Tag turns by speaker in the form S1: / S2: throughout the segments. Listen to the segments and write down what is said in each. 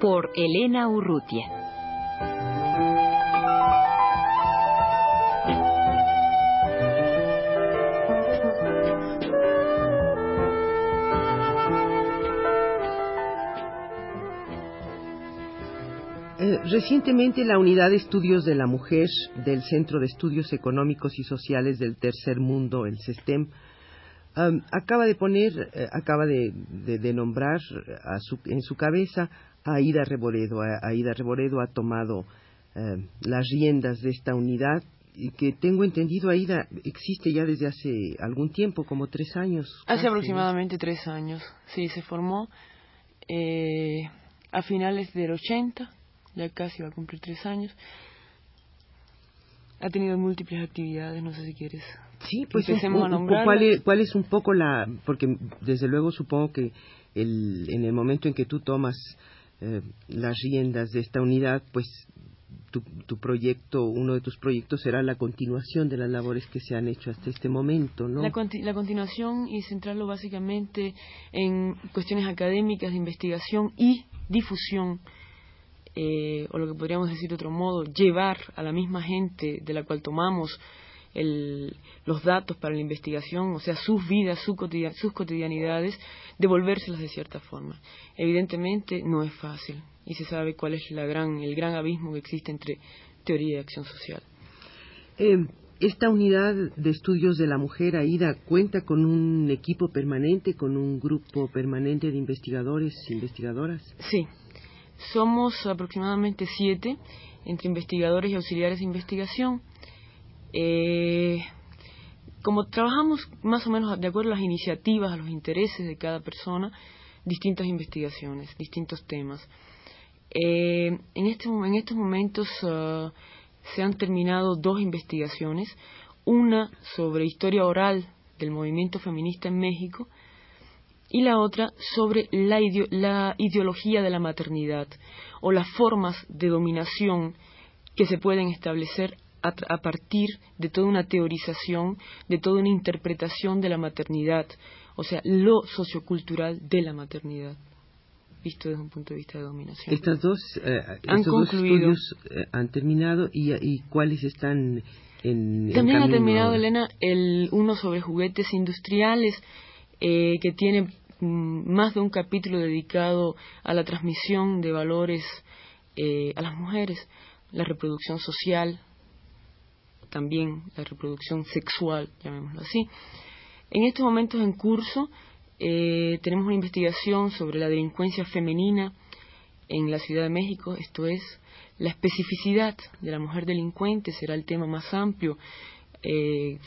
S1: Por Elena Urrutia.
S2: Eh, recientemente la Unidad de Estudios de la Mujer del Centro de Estudios Económicos y Sociales del Tercer Mundo, el CESTEM, um, acaba de poner, eh, acaba de, de- de nombrar a su- en su cabeza a Aida Reboredo. A- Aida Reboredo ha tomado eh, las riendas de esta unidad y que tengo entendido, Aida, existe ya desde hace algún tiempo, como tres años.
S3: Hace
S2: casi, ¿no?
S3: aproximadamente tres años, sí, se formó eh, a finales del 80, ya casi va a cumplir tres años. Ha tenido múltiples actividades, no sé si quieres.
S2: Sí, pues
S3: Empecemos a
S2: un-. ¿cuál, es, cuál es un poco la...? Porque desde luego supongo que el, en el momento en que tú tomas eh, las riendas de esta unidad, pues tu, tu proyecto, uno de tus proyectos será la continuación de las labores que se han hecho hasta este momento, ¿no?
S3: La, conti- la continuación y centrarlo básicamente en cuestiones académicas de investigación y difusión, eh, o lo que podríamos decir de otro modo, llevar a la misma gente de la cual tomamos el- los datos para la investigación, o sea, sus vidas, su sus cotidianidades, devolvérselas de cierta forma. Evidentemente no es fácil y se sabe cuál es la gran, el gran abismo que existe entre teoría y acción social.
S2: Eh, esta unidad de estudios de la mujer, AIDA, cuenta con un equipo permanente, con un grupo permanente de investigadores, investigadoras.
S3: Sí, somos aproximadamente siete entre investigadores y auxiliares de investigación. Eh, como trabajamos más o menos de acuerdo a las iniciativas, a los intereses de cada persona, distintas investigaciones, distintos temas. Eh, en, este, en estos momentos ah, se han terminado dos investigaciones, una sobre historia oral del movimiento feminista en México y la otra sobre la, ideo- la ideología de la maternidad o las formas de dominación que se pueden establecer a, partir de toda una teorización, de toda una interpretación de la maternidad, o sea, lo sociocultural de la maternidad, visto desde un punto de vista de dominación.
S2: Estas dos, eh,
S3: Han
S2: estos dos estudios eh, han terminado y, y cuáles están en, en
S3: También ha terminado,
S2: ahora?
S3: Elena, el uno sobre juguetes industriales, eh, que tiene mm, más de un capítulo dedicado a la transmisión de valores eh, a las mujeres, la reproducción social, también la reproducción sexual, llamémoslo así. En estos momentos en curso eh, tenemos una investigación sobre la delincuencia femenina en la Ciudad de México, esto es, la especificidad de la mujer delincuente será el tema más amplio eh,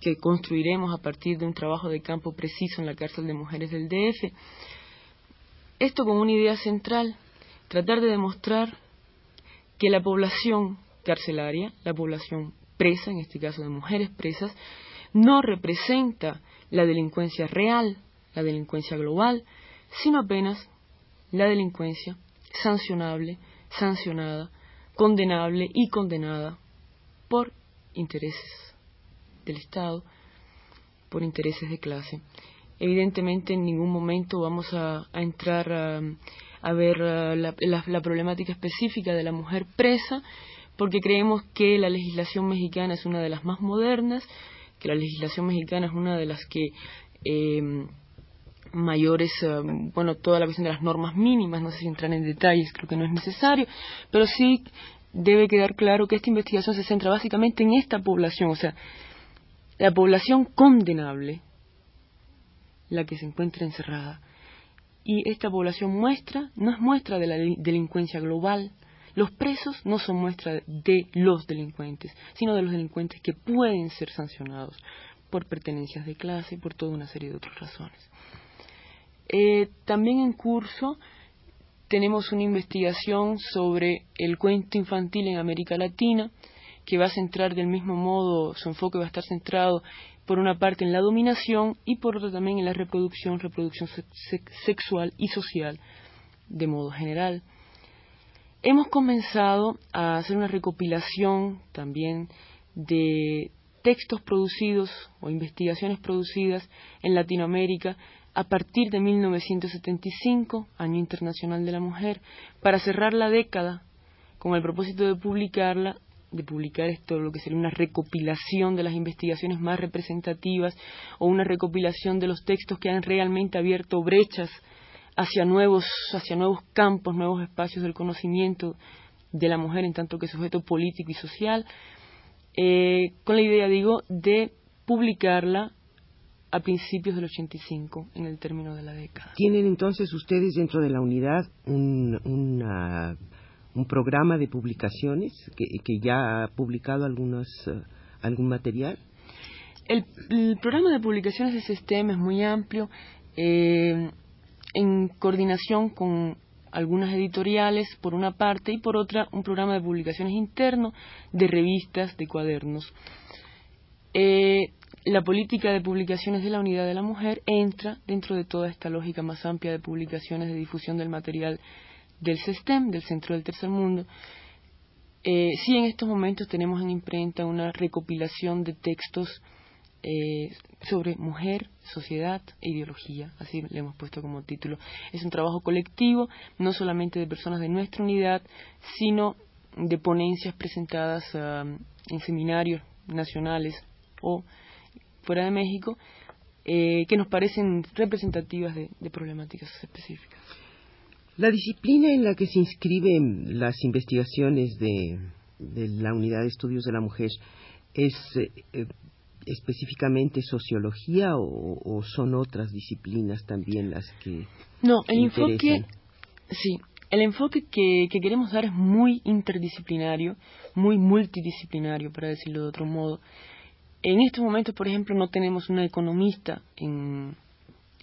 S3: que construiremos a partir de un trabajo de campo preciso en la cárcel de mujeres del DF. Esto con una idea central, tratar de demostrar que la población carcelaria, la población presa, en este caso de mujeres presas, no representa la delincuencia real, la delincuencia global, sino apenas la delincuencia sancionable, sancionada, condenable y condenada por intereses del Estado, por intereses de clase. Evidentemente, en ningún momento vamos a, entrar a, a ver la- la problemática específica de la mujer presa, porque creemos que la legislación mexicana es una de las más modernas, que la legislación mexicana es una de las que eh, mayores, eh, bueno, toda la cuestión de las normas mínimas, no sé si entrar en detalles, creo que no es necesario, pero sí debe quedar claro que esta investigación se centra básicamente en esta población, o sea, la población condenable, la que se encuentra encerrada. Y esta población muestra, no es muestra de la delin- delincuencia global. Los presos no son muestra de los delincuentes, sino de los delincuentes que pueden ser sancionados por pertenencias de clase y por toda una serie de otras razones. Eh, también en curso tenemos una investigación sobre el cuento infantil en América Latina, que va a centrar del mismo modo, su enfoque va a estar centrado por una parte en la dominación y por otra también en la reproducción, reproducción sexual y social de modo general. Hemos comenzado a hacer una recopilación también de textos producidos o investigaciones producidas en Latinoamérica a partir de 1975, Año Internacional de la Mujer, para cerrar la década con el propósito de publicarla, de publicar esto, lo que sería una recopilación de las investigaciones más representativas o una recopilación de los textos que han realmente abierto brechas hacia nuevos, hacia nuevos campos, nuevos espacios del conocimiento de la mujer en tanto que sujeto político y social, eh, con la idea, digo, de publicarla a principios del 85, en el término de la década.
S2: ¿Tienen entonces ustedes dentro de la unidad un, un programa de publicaciones que, que, ya ha publicado algunos, eh, algún material?
S3: El, programa de publicaciones de STEM es muy amplio. Eh, en coordinación con algunas editoriales por una parte y por otra un programa de publicaciones interno de revistas, de cuadernos. Eh, la política de publicaciones de la Unidad de la Mujer entra dentro de toda esta lógica más amplia de publicaciones de difusión del material del SESTEM, del Centro del Tercer Mundo. Eh, sí, en estos momentos tenemos en imprenta una recopilación de textos eh, sobre mujer, sociedad e ideología, así le hemos puesto como título. Es un trabajo colectivo, no solamente de personas de nuestra unidad, sino de ponencias presentadas um, en seminarios nacionales o fuera de México, eh, que nos parecen representativas de, problemáticas específicas.
S2: La disciplina en la que se inscriben las investigaciones de, la Unidad de Estudios de la Mujer es eh, específicamente sociología o, son otras disciplinas también las que
S3: no el enfoque sí el enfoque que, queremos dar es muy interdisciplinario muy multidisciplinario para decirlo de otro modo. En estos momentos por ejemplo no tenemos una economista en,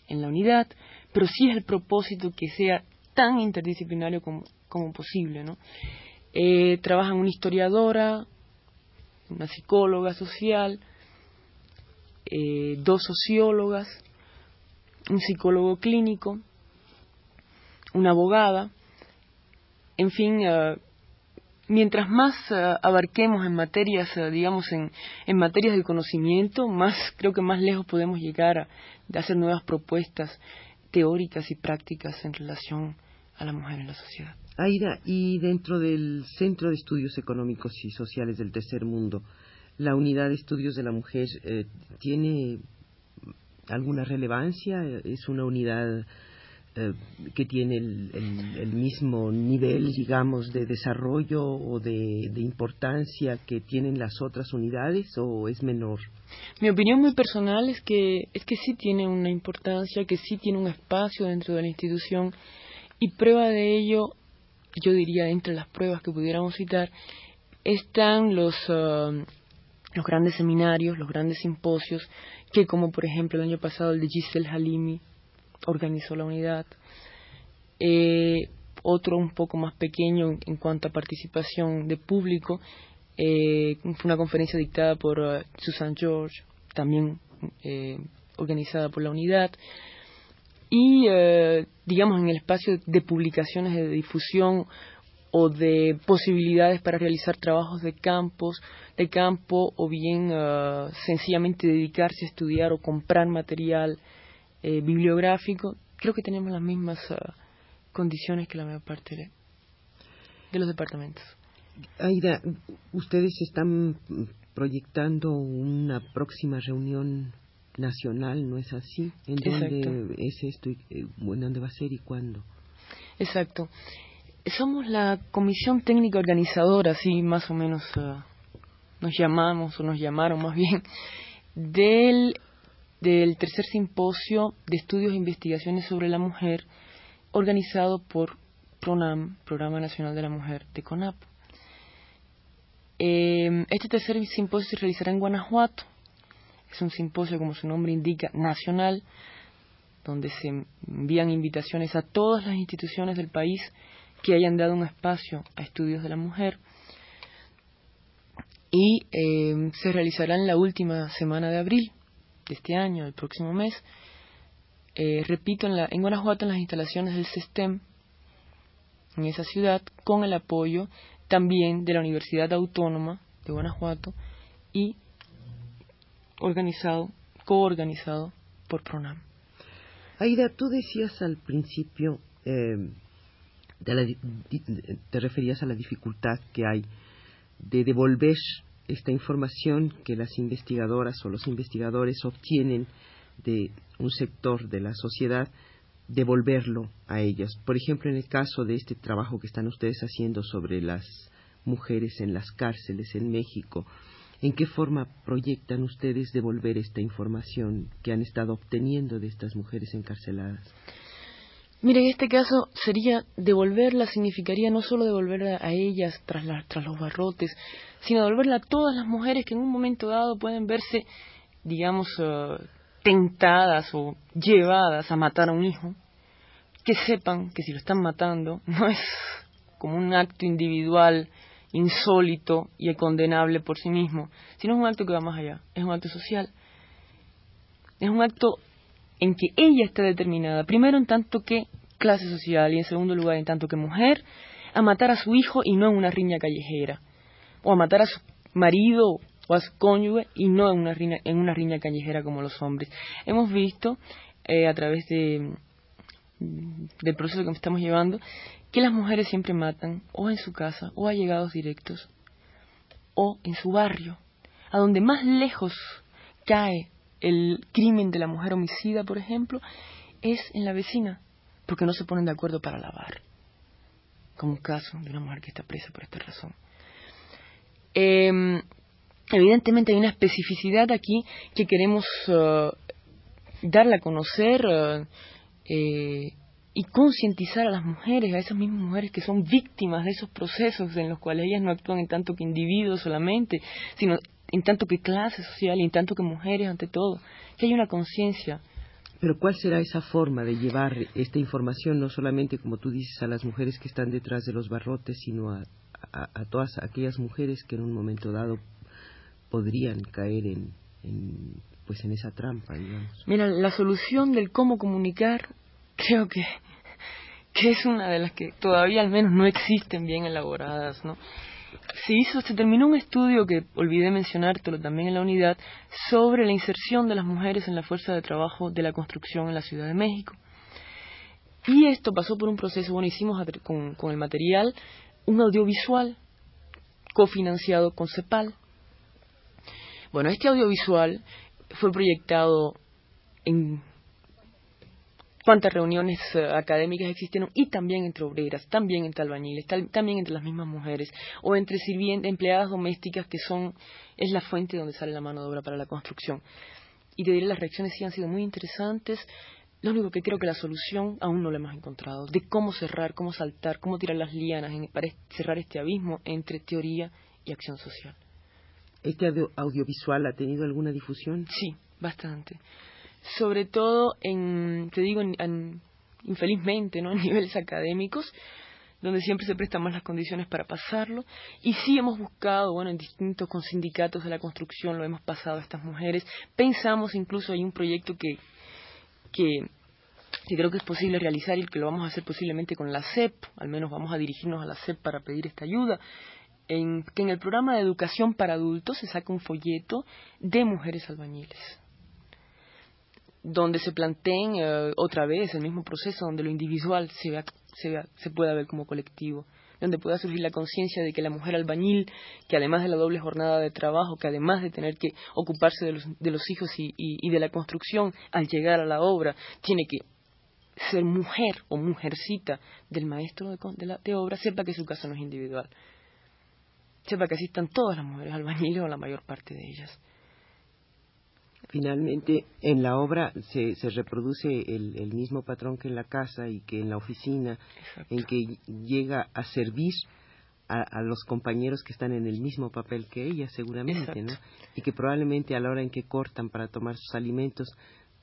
S3: en la unidad pero sí es el propósito que sea tan interdisciplinario como, como posible no eh, trabajan una historiadora una psicóloga social eh, dos sociólogas, un psicólogo clínico, una abogada, en fin, eh, mientras más eh, abarquemos en materias, digamos, en, en, materias de conocimiento, más creo que más lejos podemos llegar a hacer nuevas propuestas teóricas y prácticas en relación a la mujer en la sociedad.
S2: Aida, y dentro del Centro de Estudios Económicos y Sociales del Tercer Mundo, la unidad de estudios de la mujer eh, tiene alguna relevancia? ¿Es una unidad eh, que tiene el, mismo nivel, digamos, de desarrollo o de, importancia que tienen las otras unidades o es menor?
S3: Mi opinión muy personal es que, es que sí tiene una importancia, que sí tiene un espacio dentro de la institución y prueba de ello, yo diría, entre las pruebas que pudiéramos citar, están los, uh, los grandes seminarios, los grandes simposios, que como por ejemplo el año pasado el de Giselle Halimi organizó la unidad, eh, otro un poco más pequeño en, cuanto a participación de público, eh, fue una conferencia dictada por uh, Susan George, también eh, organizada por la unidad, y digamos en el espacio de publicaciones de difusión o de posibilidades para realizar trabajos de campos, de campo o bien uh, sencillamente dedicarse a estudiar o comprar material eh, bibliográfico, creo que tenemos las mismas uh, condiciones que la mayor parte de, los departamentos.
S2: Aida, ustedes están proyectando una próxima reunión nacional, ¿no es así? ¿En dónde es esto? Eh, ¿Dónde va a ser y cuándo?
S3: Exacto somos la comisión técnica organizadora, así más o menos eh, nos llamamos o nos llamaron más bien, del, del tercer simposio de estudios e investigaciones sobre la mujer organizado por PRONAM, Programa Nacional de la Mujer de CONAP. Eh, este tercer simposio se realizará en Guanajuato. Es un simposio, como su nombre indica, nacional, donde se envían invitaciones a todas las instituciones del país que hayan dado un espacio a estudios de la mujer. Y eh, se realizará en la última semana de abril de este año, el próximo mes. Eh, repito, en, la, en Guanajuato, en las instalaciones del SESTEM, en esa ciudad, con el apoyo también de la Universidad Autónoma de Guanajuato y organizado, coorganizado por PRONAM.
S2: Aida, tú decías al principio, eh, te referías a la dificultad que hay de devolver esta información que las investigadoras o los investigadores obtienen de un sector de la sociedad, devolverlo a ellas. Por ejemplo, en el caso de este trabajo que están ustedes haciendo sobre las mujeres en las cárceles en México, ¿en qué forma proyectan ustedes devolver esta información que han estado obteniendo de estas mujeres encarceladas?
S3: Mire, en este caso sería devolverla, significaría no solo devolverla a ellas tras, tras los barrotes, sino devolverla a todas las mujeres que en un momento dado pueden verse, digamos, eh, tentadas o llevadas a matar a un hijo, que sepan que si lo están matando no es como un acto individual, insólito y condenable por sí mismo, sino es un acto que va más allá, es un acto social. Es un acto en que ella está determinada, primero en tanto que clase social y en segundo lugar en tanto que mujer, a matar a su hijo y no en una riña callejera, o a matar a su marido o a su cónyuge y no en una riña, en una riña callejera como los hombres. Hemos visto eh, a través de, del proceso que estamos llevando que las mujeres siempre matan o en su casa o a llegados directos o en su barrio, a donde más lejos cae el crimen de la mujer homicida, por ejemplo, es en la vecina, porque no se ponen de acuerdo para lavar, como un caso de una mujer que está presa por esta razón. Em, evidentemente hay una especificidad aquí que queremos uh, darle a conocer uh, eh, y concientizar a las mujeres, a esas mismas mujeres que son víctimas de esos procesos en los cuales ellas no actúan en tanto que individuos solamente, sino en tanto que clase social y en tanto que mujeres ante todo, que hay una conciencia.
S2: Pero ¿cuál será esa forma de llevar esta información no solamente, como tú dices, a las mujeres que están detrás de los barrotes, sino a, a, todas aquellas mujeres que en un momento dado podrían caer en, pues en esa trampa, digamos?
S3: Mira, la solución del cómo comunicar creo que, que es una de las que todavía al menos no existen bien elaboradas, ¿no? se hizo, se terminó un estudio que olvidé mencionártelo también en la unidad sobre la inserción de las mujeres en la fuerza de trabajo de la construcción en la Ciudad de México. Y esto pasó por un proceso, bueno, hicimos con, con el material un audiovisual cofinanciado con CEPAL. Bueno, este audiovisual fue proyectado en cuántas reuniones eh, académicas existieron y también entre obreras, también entre albañiles, también entre las mismas mujeres o entre sirvientes, empleadas domésticas que son es la fuente donde sale la mano de obra para la construcción. Y te diré, las reacciones sí han sido muy interesantes. Lo único que creo que la solución aún no la hemos encontrado, de cómo cerrar, cómo saltar, cómo tirar las lianas para cerrar este abismo entre teoría y acción social.
S2: ¿Este audiovisual ha tenido alguna difusión?
S3: Sí, bastante sobre todo en, te digo, infelizmente, ¿no? En niveles académicos, donde siempre se prestan más las condiciones para pasarlo. Y sí hemos buscado, bueno, en distintos con sindicatos de la construcción lo hemos pasado a estas mujeres. Pensamos incluso hay un proyecto que, que, que creo que es posible realizar y que lo vamos a hacer posiblemente con la CEP, al menos vamos a dirigirnos a la CEP para pedir esta ayuda. En, que en el programa de educación para adultos se saca un folleto de mujeres albañiles donde se planteen eh, otra vez el mismo proceso, donde lo individual se, vea, se, vea, se pueda ver como colectivo, donde pueda surgir la conciencia de que la mujer albañil, que además de la doble jornada de trabajo, que además de tener que ocuparse de los, de los hijos y, y, de la construcción al llegar a la obra, tiene que ser mujer o mujercita del maestro de, de, la, de obra, sepa que su caso no es individual. Sepa que así están todas las mujeres albañiles o la mayor parte de ellas
S2: finalmente en la obra se, se reproduce el, mismo patrón que en la casa y que en la oficina, en que llega a servir a, los compañeros que están en el mismo papel que ella, seguramente, ¿no? Y que probablemente a la hora en que cortan para tomar sus alimentos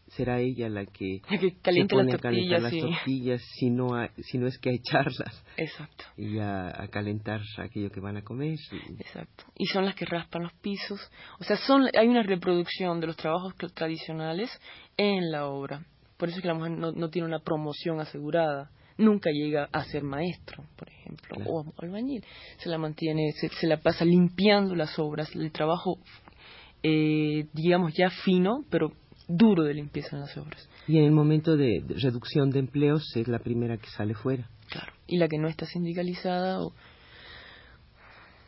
S2: será ella la que,
S3: se
S2: pone
S3: a calentar
S2: las tortillas, si no, si no es que a echarlas.
S3: Exacto.
S2: Y a, calentar aquello que van a comer.
S3: Exacto. Y son las que raspan los pisos. O sea, son, hay una reproducción de los trabajos tradicionales en la obra. Por eso es que la mujer no, tiene una promoción asegurada. Nunca llega a ser maestro, por ejemplo, o albañil. Se la mantiene, se, la pasa limpiando las obras, el trabajo, eh, digamos, ya fino, pero duro de limpieza en las obras.
S2: Y en el momento de, reducción de empleos es la primera que sale fuera.
S3: Claro, y la que no está sindicalizada o...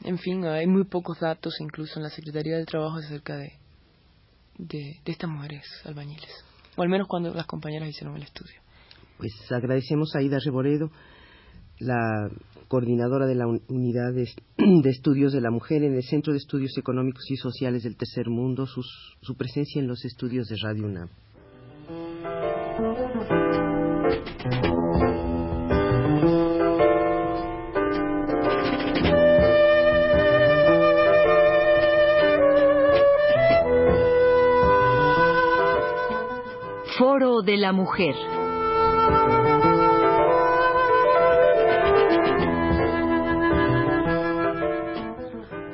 S3: En fin, hay muy pocos datos incluso en la Secretaría del Trabajo acerca de, de, estas mujeres albañiles, o al menos cuando las compañeras hicieron el estudio.
S2: Pues agradecemos a Ida Reboredo, la coordinadora de la Unidad de, Estudios de la Mujer en el Centro de Estudios Económicos y Sociales del Tercer Mundo, su presencia en los estudios de Radio UNAM.
S1: Foro de la Mujer.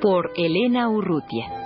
S1: Por Elena Urrutia.